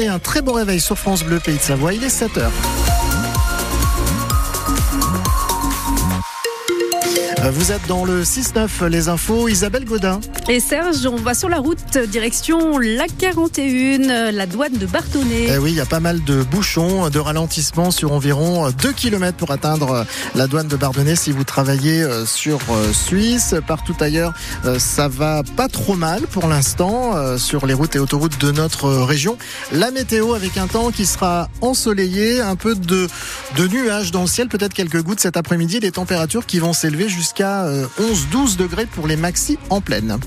Et un très bon réveil sur France Bleu Pays de Savoie, il est 7h. Vous êtes dans le 6-9, les infos, Isabelle Godin. Et Serge, on va sur la route direction la 41, la douane de Bartonnet. Eh oui, il y a pas mal de bouchons, de ralentissements sur environ 2 km pour atteindre la douane de Bardonnay si vous travaillez euh, sur euh, Suisse. Partout ailleurs, euh, ça va pas trop mal pour l'instant sur les routes et autoroutes de notre région. La météo avec un temps qui sera ensoleillé, un peu de, de nuages dans le ciel, peut-être quelques gouttes cet après-midi, des températures qui vont s'élever jusqu'à jusqu'à 11-12 degrés pour les maxi en pleine.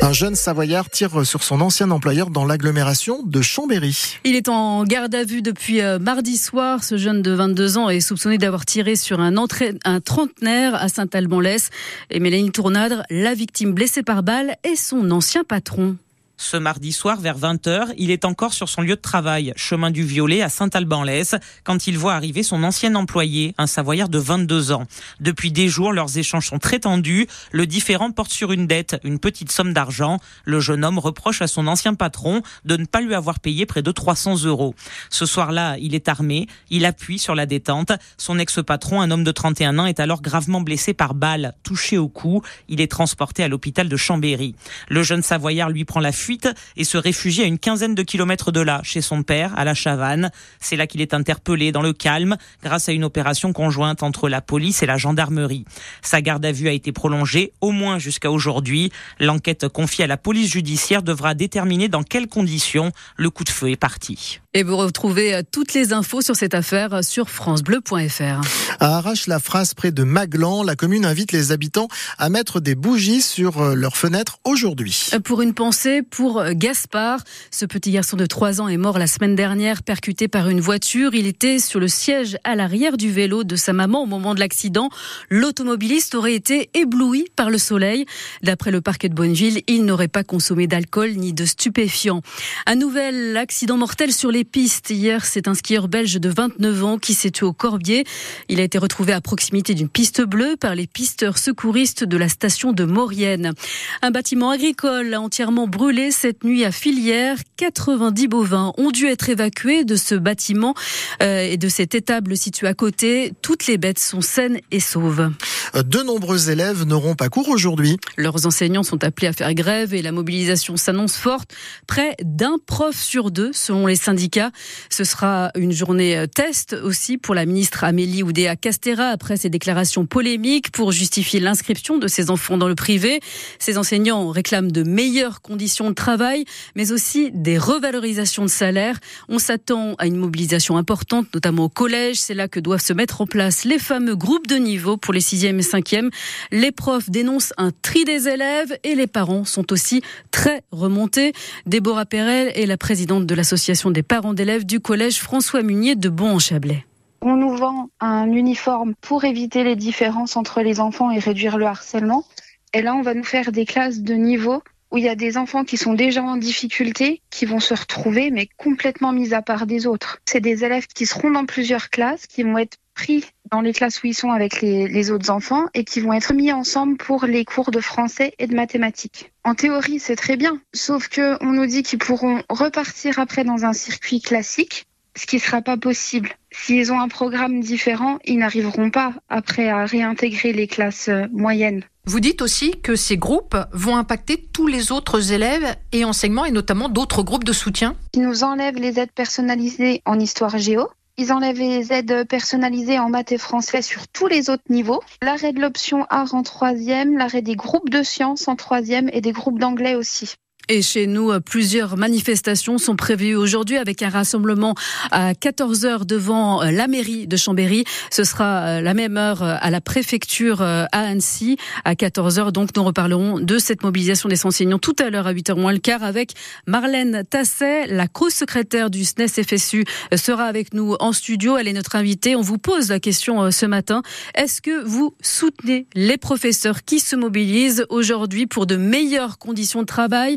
Un jeune Savoyard tire sur son ancien employeur dans l'agglomération de Chambéry. Il est en garde à vue depuis euh, mardi soir. Ce jeune de 22 ans est soupçonné d'avoir tiré sur un, un trentenaire à Saint-Alban-Lès. Et Mélanie Tournadre, la victime blessée par balle, est son ancien patron. Ce mardi soir, vers 20h, il est encore sur son lieu de travail, chemin du Violet à Saint-Alban-Lès, quand il voit arriver son ancien employé, un Savoyard de 22 ans. Depuis des jours, leurs échanges sont très tendus. Le différent porte sur une dette, une petite somme d'argent. Le jeune homme reproche à son ancien patron de ne pas lui avoir payé près de 300 euros. Ce soir-là, il est armé, il appuie sur la détente. Son ex-patron, un homme de 31 ans, est alors gravement blessé par balle, touché au cou. Il est transporté à l'hôpital de Chambéry. Le jeune Savoyard lui prend la fuite et se réfugie à une quinzaine de kilomètres de là, chez son père, à la Chavanne. C'est là qu'il est interpellé dans le calme grâce à une opération conjointe entre la police et la gendarmerie. Sa garde à vue a été prolongée au moins jusqu'à aujourd'hui. L'enquête confiée à la police judiciaire devra déterminer dans quelles conditions le coup de feu est parti. Et vous retrouvez euh, toutes les infos sur cette affaire sur francebleu.fr. À Arrache-la-Phrase, près de Maglan, la commune invite les habitants à mettre des bougies sur euh, leurs fenêtres aujourd'hui. Pour une pensée pour euh, Gaspard, ce petit garçon de 3 ans est mort la semaine dernière percuté par une voiture. Il était sur le siège à l'arrière du vélo de sa maman au moment de l'accident. L'automobiliste aurait été ébloui par le soleil. D'après le parquet de Bonneville, il n'aurait pas consommé d'alcool ni de stupéfiants. Un nouvel accident mortel sur les pistes. Hier, c'est un skieur belge de 29 ans qui s'est tué au Corbier. Il a été retrouvé à proximité d'une piste bleue par les pisteurs secouristes de la station de Maurienne. Un bâtiment agricole a entièrement brûlé cette nuit à Filière. 90 bovins ont dû être évacués de ce bâtiment euh, et de cette étable située à côté. Toutes les bêtes sont saines et sauves. De nombreux élèves n'auront pas cours aujourd'hui. Leurs enseignants sont appelés à faire grève et la mobilisation s'annonce forte. Près d'un prof sur deux, selon les syndicats ce sera une journée euh, test aussi pour la ministre Amélie Oudéa Castera après ses déclarations polémiques pour justifier l'inscription de ses enfants dans le privé. Ces enseignants réclament de meilleures conditions de travail, mais aussi des revalorisations de salaire. On s'attend à une mobilisation importante, notamment au collège. C'est là que doivent se mettre en place les fameux groupes de niveau pour les sixièmes et. Les profs dénoncent un tri des élèves et les parents sont aussi très remontés. Déborah Perel est la présidente de l'association des parents d'élèves du collège François Munier de Bon-en-Chablais. On nous vend un uniforme pour éviter les différences entre les enfants et réduire le harcèlement. Et là, on va nous faire des classes de niveau où il y a des enfants qui sont déjà en difficulté, qui vont se retrouver, mais complètement mis à part des autres. C'est des élèves qui seront dans plusieurs classes, qui vont être pris dans les classes où ils sont avec les, les, autres enfants et qui vont être mis ensemble pour les cours de français et de mathématiques. En théorie, c'est très bien, sauf que on nous dit qu'ils pourront repartir après dans un circuit classique, ce qui ne sera pas possible. S'ils ont un programme différent, ils n'arriveront pas après à réintégrer les classes euh, moyennes. Vous dites aussi que ces groupes vont impacter tous les autres élèves et enseignements et notamment d'autres groupes de soutien Ils nous enlèvent les aides personnalisées en histoire géo, ils enlèvent les aides personnalisées en maths et français sur tous les autres niveaux. L'arrêt de l'option art en troisième, l'arrêt des groupes de sciences en troisième et des groupes d'anglais aussi. Et chez nous, plusieurs manifestations sont prévues aujourd'hui avec un rassemblement à 14 heures devant la mairie de Chambéry. Ce sera euh, la même heure à la préfecture euh, à Annecy à 14 heures. Donc nous reparlerons de cette mobilisation des enseignants tout à l'heure à 8 h moins le quart avec Marlène Tasset, la co-secrétaire du SNES FSU sera avec nous en studio. Elle est notre invitée. On vous pose la question euh, ce matin. Est-ce que vous soutenez les professeurs qui se mobilisent aujourd'hui pour de meilleures conditions de travail?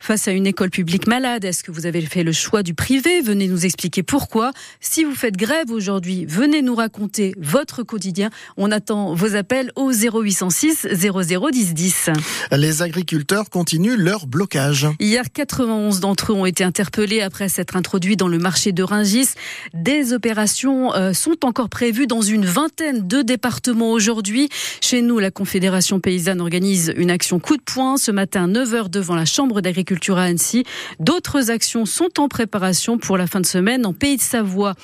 Face à une école publique malade, est-ce que vous avez fait le choix du privé? Venez nous expliquer pourquoi. Si vous faites grève aujourd'hui, venez nous raconter votre quotidien. On attend vos appels au 0806 00 10 10. Les agriculteurs continuent leur blocage. Hier, 91 d'entre eux ont été interpellés après s'être introduits dans le marché de Ringis. Des opérations euh, sont encore prévues dans une vingtaine de départements aujourd'hui. Chez nous, la Confédération paysanne organise une action coup de poing ce matin 9h devant la Chambre d'agriculture à Annecy. D'autres actions sont en préparation pour la fin de semaine en Pays de Savoie.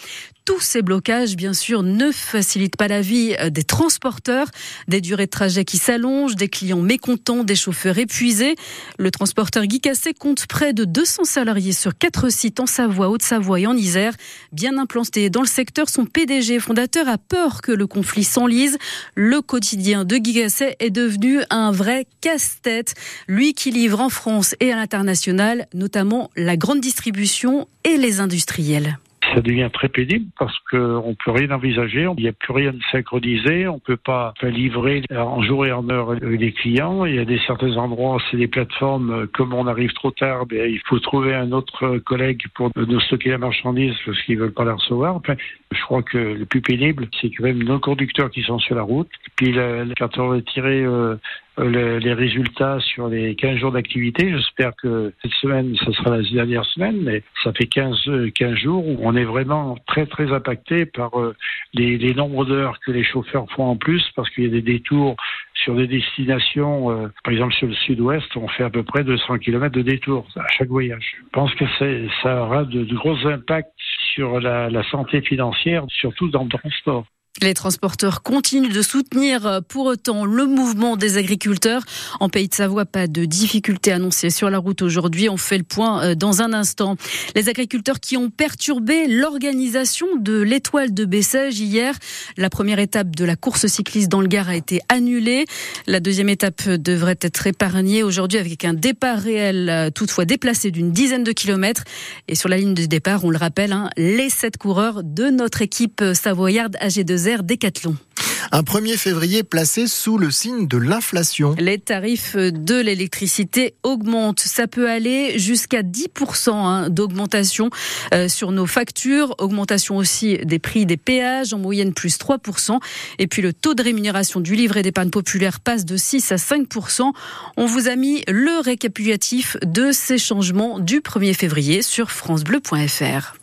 Tous ces blocages, bien sûr, ne facilitent pas la vie euh, des transporteurs. Des durées de trajet qui s'allongent, des clients mécontents, des chauffeurs épuisés. Le transporteur Guy Cassé compte près de 200 salariés sur quatre sites en Savoie, Haute-Savoie et en Isère. Bien implanté dans le secteur, son PDG fondateur a peur que le conflit s'enlise. Le quotidien de Guy Cassé est devenu un vrai casse-tête. Lui qui livre en France et à l'international, notamment la grande distribution et les industriels ça devient très pénible parce qu'on ne peut rien envisager, il n'y a plus rien de synchronisé, on ne peut pas livrer en jour et en heure les clients. Il y a des certains endroits, c'est des plateformes, comme on arrive trop tard, ben, il faut trouver un autre collègue pour nous stocker la marchandise parce qu'ils ne veulent pas la recevoir. Je crois que le plus pénible, c'est quand même nos conducteurs qui sont sur la route. Puis quand on tirer euh, les résultats sur les 15 jours d'activité. J'espère que cette semaine, ce sera la dernière semaine, mais ça fait 15, 15 jours où on est vraiment très, très impacté par euh, les, les nombres d'heures que les chauffeurs font en plus parce qu'il y a des détours sur des destinations, euh, par exemple sur le sud-ouest, on fait à peu près 200 km de détours à chaque voyage. Je pense que ça aura de, de, gros impacts sur la, la santé financière, surtout dans le transport. Les transporteurs continuent de soutenir euh, pour autant le mouvement des agriculteurs. En Pays de Savoie, pas de difficultés annoncées sur la route aujourd'hui. On fait le point euh, dans un instant. Les agriculteurs qui ont perturbé l'organisation de l'étoile de Bessèges hier. La première étape de la course cycliste dans le Gard a été annulée. La deuxième étape devrait être épargnée aujourd'hui avec un départ réel euh, toutefois déplacé d'une dizaine de kilomètres. Et sur la ligne de départ, on le rappelle, hein, les sept coureurs de notre équipe savoyarde AG2R Décathlon. Un 1er février placé sous le signe de l'inflation. Les tarifs de l'électricité augmentent. Ça peut aller jusqu'à 10% hein, d'augmentation euh, sur nos factures. Augmentation aussi des prix des péages, en moyenne plus 3%. Et puis le taux de rémunération du livret d'épargne populaire passe de 6 à 5%. On vous a mis le récapitulatif de ces changements du 1er février sur francebleu.fr.